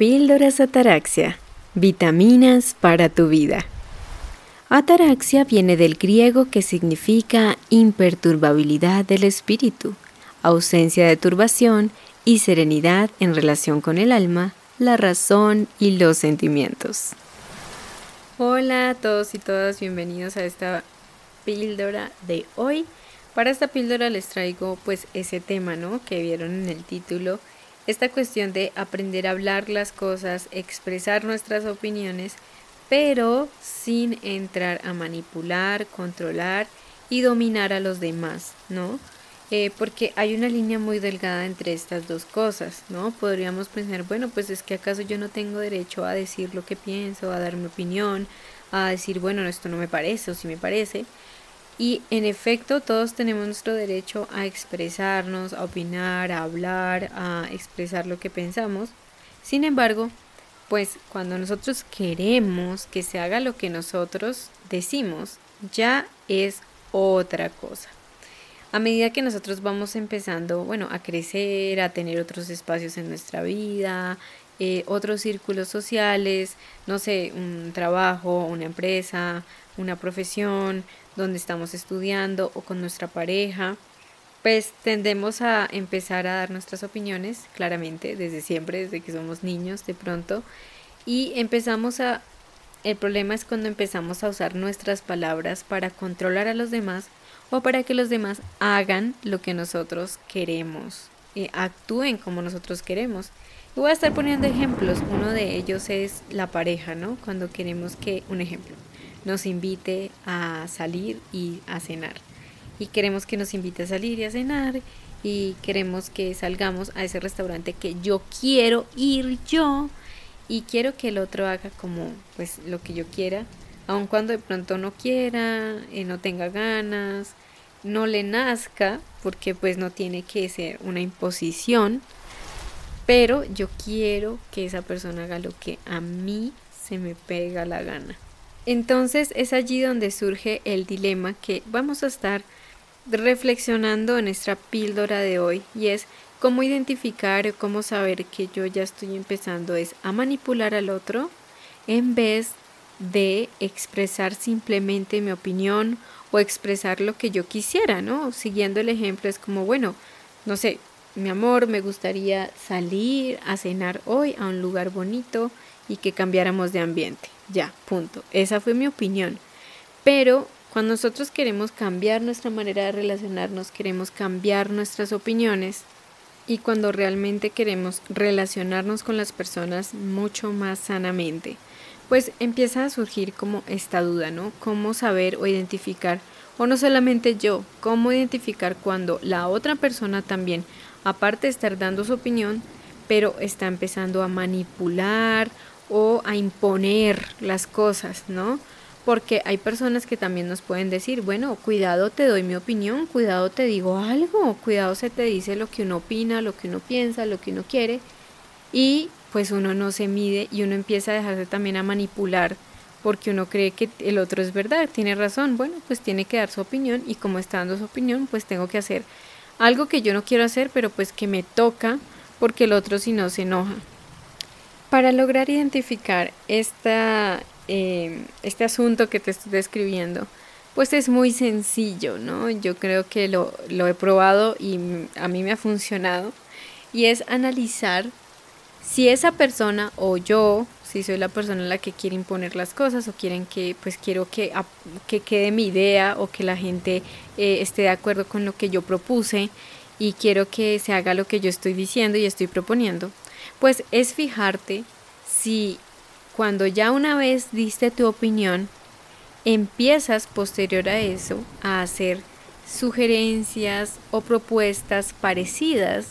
Píldoras Ataraxia. Vitaminas para tu vida. Ataraxia viene del griego que significa imperturbabilidad del espíritu, ausencia de turbación y serenidad en relación con el alma, la razón y los sentimientos. Hola a todos y todas, bienvenidos a esta píldora de hoy. Para esta píldora les traigo pues ese tema, ¿no? Que vieron en el título esta cuestión de aprender a hablar las cosas, expresar nuestras opiniones, pero sin entrar a manipular, controlar y dominar a los demás, ¿no? Eh, porque hay una línea muy delgada entre estas dos cosas, ¿no? Podríamos pensar, bueno, pues es que acaso yo no tengo derecho a decir lo que pienso, a dar mi opinión, a decir, bueno, esto no me parece o si me parece, y en efecto, todos tenemos nuestro derecho a expresarnos, a opinar, a hablar, a expresar lo que pensamos. Sin embargo, pues cuando nosotros queremos que se haga lo que nosotros decimos, ya es otra cosa. A medida que nosotros vamos empezando, bueno, a crecer, a tener otros espacios en nuestra vida, eh, otros círculos sociales, no sé, un trabajo, una empresa, una profesión, donde estamos estudiando o con nuestra pareja, pues tendemos a empezar a dar nuestras opiniones, claramente, desde siempre, desde que somos niños de pronto, y empezamos a... El problema es cuando empezamos a usar nuestras palabras para controlar a los demás o para que los demás hagan lo que nosotros queremos, eh, actúen como nosotros queremos. Y voy a estar poniendo ejemplos. Uno de ellos es la pareja, ¿no? Cuando queremos que, un ejemplo, nos invite a salir y a cenar. Y queremos que nos invite a salir y a cenar y queremos que salgamos a ese restaurante que yo quiero ir yo y quiero que el otro haga como pues lo que yo quiera, aun cuando de pronto no quiera, eh, no tenga ganas, no le nazca, porque pues no tiene que ser una imposición, pero yo quiero que esa persona haga lo que a mí se me pega la gana. Entonces es allí donde surge el dilema que vamos a estar reflexionando en nuestra píldora de hoy y es cómo identificar o cómo saber que yo ya estoy empezando es a manipular al otro en vez de expresar simplemente mi opinión o expresar lo que yo quisiera, ¿no? Siguiendo el ejemplo es como, bueno, no sé, mi amor, me gustaría salir a cenar hoy a un lugar bonito y que cambiáramos de ambiente. Ya, punto. Esa fue mi opinión. Pero cuando nosotros queremos cambiar nuestra manera de relacionarnos, queremos cambiar nuestras opiniones y cuando realmente queremos relacionarnos con las personas mucho más sanamente, pues empieza a surgir como esta duda, ¿no? Cómo saber o identificar, o no solamente yo, cómo identificar cuando la otra persona también, aparte de estar dando su opinión, pero está empezando a manipular o a imponer las cosas, ¿no? Porque hay personas que también nos pueden decir, bueno, cuidado te doy mi opinión, cuidado te digo algo, cuidado se te dice lo que uno opina, lo que uno piensa, lo que uno quiere, y pues uno no se mide y uno empieza a dejarse también a manipular porque uno cree que el otro es verdad, tiene razón, bueno, pues tiene que dar su opinión y como está dando su opinión, pues tengo que hacer algo que yo no quiero hacer, pero pues que me toca porque el otro si no se enoja. Para lograr identificar esta, em, este asunto que te estoy describiendo, pues es muy sencillo, ¿no? Yo creo que lo, lo he probado y a mí me ha funcionado. Y es analizar si esa persona o yo, si soy la persona la que quiere imponer las cosas o quieren que, pues quiero que, que quede mi idea o que la gente eh, esté de acuerdo con lo que yo propuse y quiero que se haga lo que yo estoy diciendo y estoy proponiendo pues es fijarte si cuando ya una vez diste tu opinión, empiezas posterior a eso a hacer sugerencias o propuestas parecidas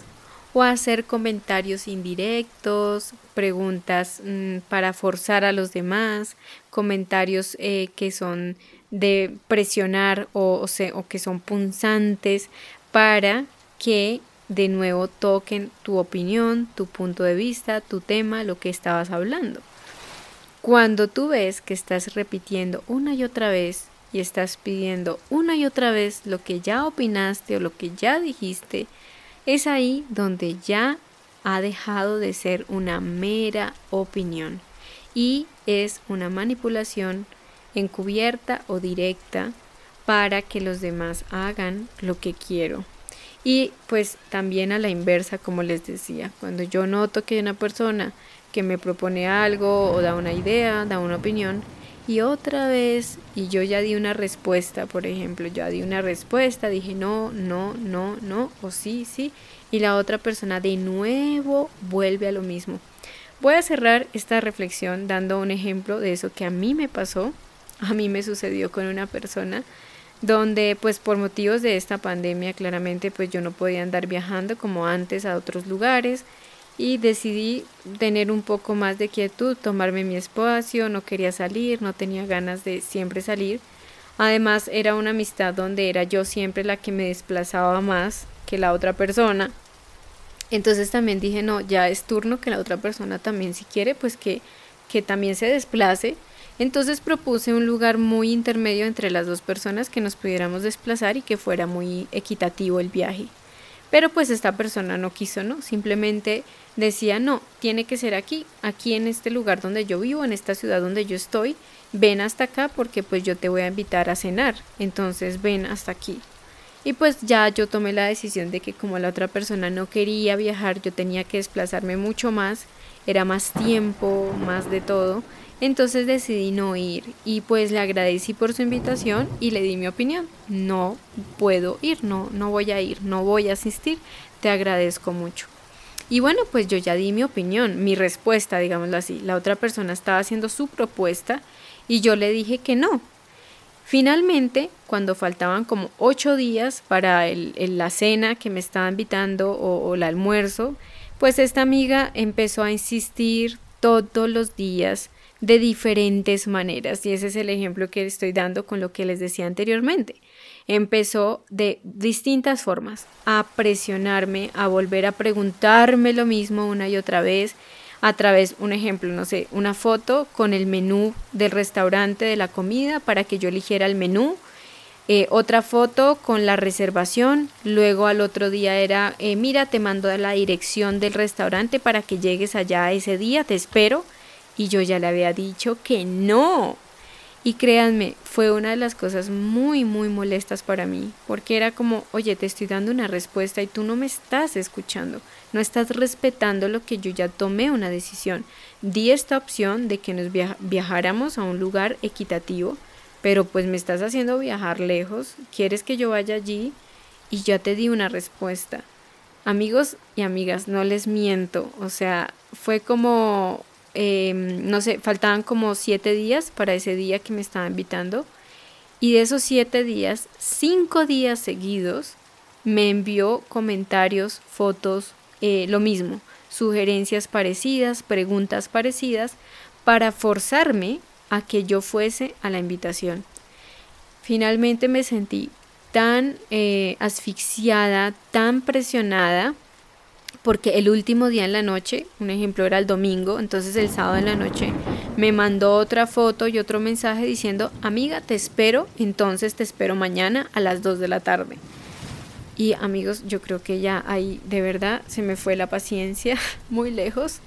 o a hacer comentarios indirectos, preguntas mm, para forzar a los demás, comentarios eh, que son de presionar o, o que son punzantes para que de nuevo toquen tu opinión, tu punto de vista, tu tema, lo que estabas hablando. Cuando tú ves que estás repitiendo una y otra vez y estás pidiendo una y otra vez lo que ya opinaste o lo que ya dijiste, es ahí donde ya ha dejado de ser una mera opinión y es una manipulación encubierta o directa para que los demás hagan lo que quiero. Y pues también a la inversa, como les decía, cuando yo noto que hay una persona que me propone algo o da una idea, da una opinión, y otra vez, y yo ya di una respuesta, por ejemplo, ya di una respuesta, dije no, no, no, no, o sí, sí, y la otra persona de nuevo vuelve a lo mismo. Voy a cerrar esta reflexión dando un ejemplo de eso que a mí me pasó, a mí me sucedió con una persona donde pues por motivos de esta pandemia claramente pues yo no podía andar viajando como antes a otros lugares y decidí tener un poco más de quietud, tomarme mi espacio, no quería salir, no tenía ganas de siempre salir. Además era una amistad donde era yo siempre la que me desplazaba más que la otra persona. Entonces también dije, no, ya es turno que la otra persona también si quiere pues que, que también se desplace entonces propuse un lugar muy intermedio entre las dos personas que nos pudiéramos desplazar y que fuera muy equitativo el viaje. Pero pues esta persona no quiso, ¿no? Simplemente decía, no, tiene que ser aquí, aquí en este lugar donde yo vivo, en esta ciudad donde yo estoy, ven hasta acá porque pues yo te voy a invitar a cenar, entonces ven hasta aquí. Y pues ya yo tomé la decisión de que como la otra persona no quería viajar, yo tenía que desplazarme mucho más, era más tiempo, más de todo, entonces decidí no ir y pues le agradecí por su invitación y le di mi opinión. No puedo ir, no, no voy a ir, no voy a asistir, te agradezco mucho. Y bueno, pues yo ya di mi opinión, mi respuesta, digámoslo así. La otra persona estaba haciendo su propuesta y yo le dije que no. Finalmente, cuando faltaban como ocho días para la cena que me estaba invitando o el almuerzo, pues esta amiga empezó a insistir todos los días de diferentes maneras. Y ese es el ejemplo que estoy dando con lo que les decía anteriormente. Empezó de distintas formas a presionarme, a volver a preguntarme lo mismo una y otra vez, a través, un ejemplo, no sé, una foto con el menú del restaurante de la comida para que yo eligiera el menú. Eh, otra foto con la reservación, luego al otro día era, eh, mira, te mando la dirección del restaurante para que llegues allá ese día, te espero y yo ya le había dicho que no. Y créanme, fue una de las cosas muy, muy molestas para mí, porque era como, oye, te estoy dando una respuesta y tú no me estás escuchando, no estás respetando lo que yo ya tomé una decisión. Di esta opción de que nos viajáramos a un lugar equitativo, pero pues me estás haciendo viajar lejos, quieres que yo vaya allí y ya te di una respuesta. Amigos y amigas, no les miento, o sea, fue como Em, no sé, faltaban como siete días para ese día que me estaba invitando. Y de esos siete días, cinco días seguidos, me envió comentarios, fotos, eh, lo mismo, sugerencias parecidas, preguntas parecidas, para forzarme a que yo fuese a la invitación. Finalmente me sentí tan eh, asfixiada, tan presionada, porque el último día en la noche, un ejemplo era el domingo, entonces el sábado en la noche me mandó otra foto y otro mensaje diciendo, amiga, te espero, entonces te espero mañana a las 2 de la tarde. Y amigos, yo creo que ya ahí de verdad se me fue la paciencia muy lejos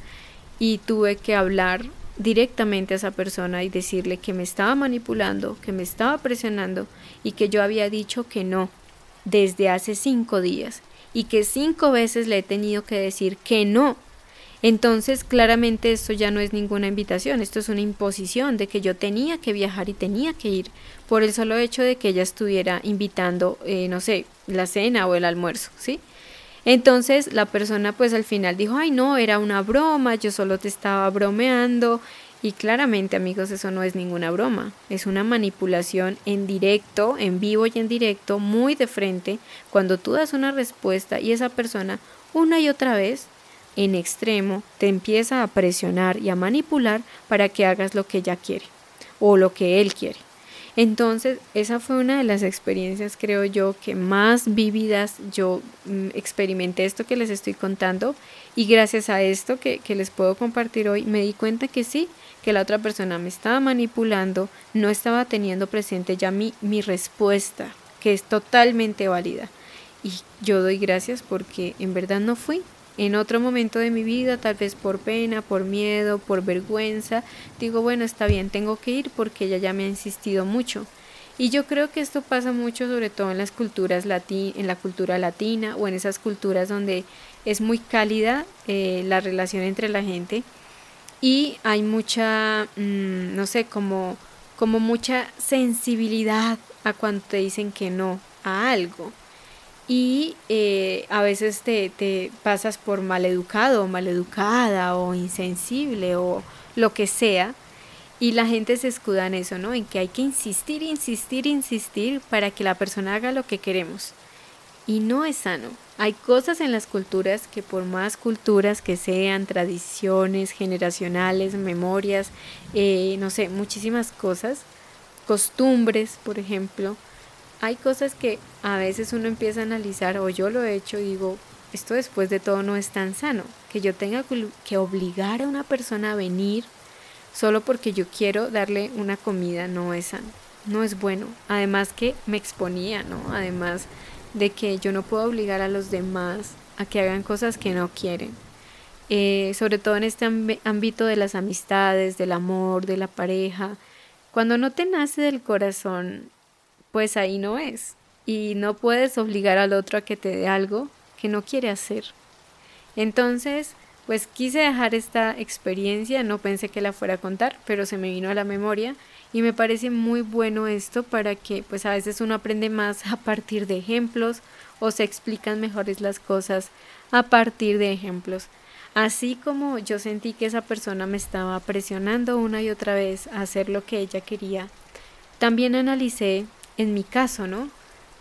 y tuve que hablar directamente a esa persona y decirle que me estaba manipulando, que me estaba presionando y que yo había dicho que no desde hace cinco días y que cinco veces le he tenido que decir que no. Entonces, claramente esto ya no es ninguna invitación, esto es una imposición de que yo tenía que viajar y tenía que ir por el solo hecho de que ella estuviera invitando, eh, no sé, la cena o el almuerzo, ¿sí? Entonces la persona pues al final dijo, ay no, era una broma, yo solo te estaba bromeando, y claramente, amigos, eso no es ninguna broma, es una manipulación en directo, en vivo y en directo, muy de frente, cuando tú das una respuesta y esa persona una y otra vez, en extremo, te empieza a presionar y a manipular para que hagas lo que ella quiere o lo que él quiere. Entonces, esa fue una de las experiencias, creo yo, que más vívidas yo mm, experimenté esto que les estoy contando y gracias a esto que, que les puedo compartir hoy, me di cuenta que sí, que la otra persona me estaba manipulando, no estaba teniendo presente ya mi, mi respuesta, que es totalmente válida. Y yo doy gracias porque en verdad no fui, en otro momento de mi vida, tal vez por pena, por miedo, por vergüenza, digo, bueno, está bien, tengo que ir porque ella ya me ha insistido mucho. Y yo creo que esto pasa mucho sobre todo en las culturas lati en la cultura latina o en esas culturas donde es muy cálida eh, la relación entre la gente y hay mucha, mm, no sé, como, como mucha sensibilidad a cuando te dicen que no a algo. Y eh, a veces te, te pasas por maleducado o maleducada o insensible o lo que sea y la gente se escuda en eso, ¿no? En que hay que insistir, insistir, insistir para que la persona haga lo que queremos. Y no es sano. Hay cosas en las culturas que por más culturas que sean, tradiciones generacionales, memorias, eh, no sé, muchísimas cosas, costumbres, por ejemplo, hay cosas que a veces uno empieza a analizar, o yo lo he hecho y digo, esto después de todo no es tan sano, que yo tenga que obligar a una persona a venir solo porque yo quiero darle una comida no es sano, no es bueno. Además que me exponía, ¿no? Además de que yo no puedo obligar a los demás a que hagan cosas que no quieren. Eh, sobre todo en este ámbito de las amistades, del amor, de la pareja. Cuando no te nace del corazón, pues ahí no es. Y no puedes obligar al otro a que te dé algo que no quiere hacer. Entonces, pues quise dejar esta experiencia, no pensé que la fuera a contar, pero se me vino a la memoria y me parece muy bueno esto para que pues a veces uno aprende más a partir de ejemplos o se explican mejores las cosas a partir de ejemplos. Así como yo sentí que esa persona me estaba presionando una y otra vez a hacer lo que ella quería, también analicé en mi caso, ¿no?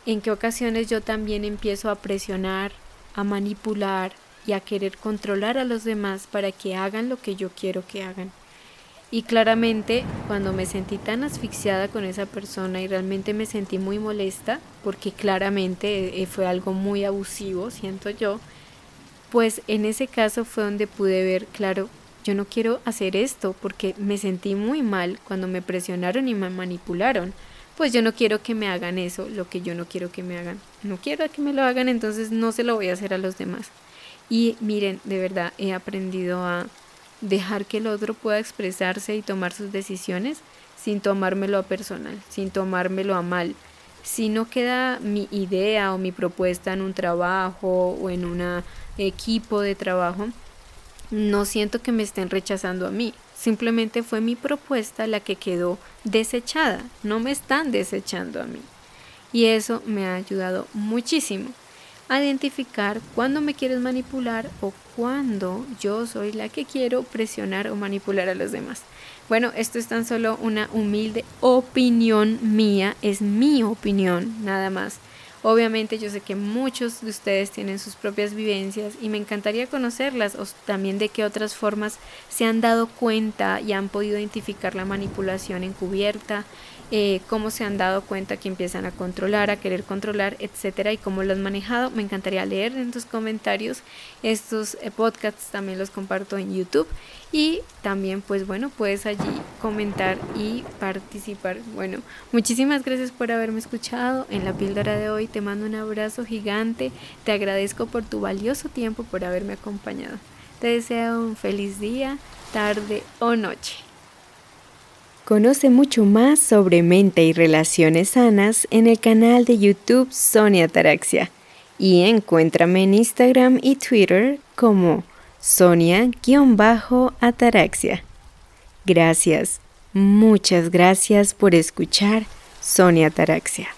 En qué ocasiones yo también empiezo a presionar, a manipular, y a querer controlar a los demás para que hagan lo que yo quiero que hagan. Y claramente cuando me sentí tan asfixiada con esa persona y realmente me sentí muy molesta, porque claramente eh, fue algo muy abusivo, siento yo, pues en ese caso fue donde pude ver, claro, yo no quiero hacer esto porque me sentí muy mal cuando me presionaron y me manipularon. Pues yo no quiero que me hagan eso, lo que yo no quiero que me hagan. No quiero que me lo hagan, entonces no se lo voy a hacer a los demás. Y miren, de verdad he aprendido a dejar que el otro pueda expresarse y tomar sus decisiones sin tomármelo a personal, sin tomármelo a mal. Si no queda mi idea o mi propuesta en un trabajo o en un equipo de trabajo, no siento que me estén rechazando a mí. Simplemente fue mi propuesta la que quedó desechada. No me están desechando a mí. Y eso me ha ayudado muchísimo a identificar cuándo me quieres manipular o cuándo yo soy la que quiero presionar o manipular a los demás. Bueno, esto es tan solo una humilde opinión mía, es mi opinión nada más. Obviamente yo sé que muchos de ustedes tienen sus propias vivencias y me encantaría conocerlas o también de qué otras formas se han dado cuenta y han podido identificar la manipulación encubierta, eh, cómo se han dado cuenta que empiezan a controlar, a querer controlar, etcétera, y cómo lo han manejado. Me encantaría leer en tus comentarios. Estos eh, podcasts también los comparto en YouTube y también pues bueno, puedes allí comentar y participar. Bueno, muchísimas gracias por haberme escuchado en la píldora de hoy. Te mando un abrazo gigante. Te agradezco por tu valioso tiempo por haberme acompañado. Te deseo un feliz día, tarde o noche. Conoce mucho más sobre mente y relaciones sanas en el canal de YouTube Sonia Taraxia y encuéntrame en Instagram y Twitter como Sonia-Ataraxia. Gracias, muchas gracias por escuchar Sonia Taraxia.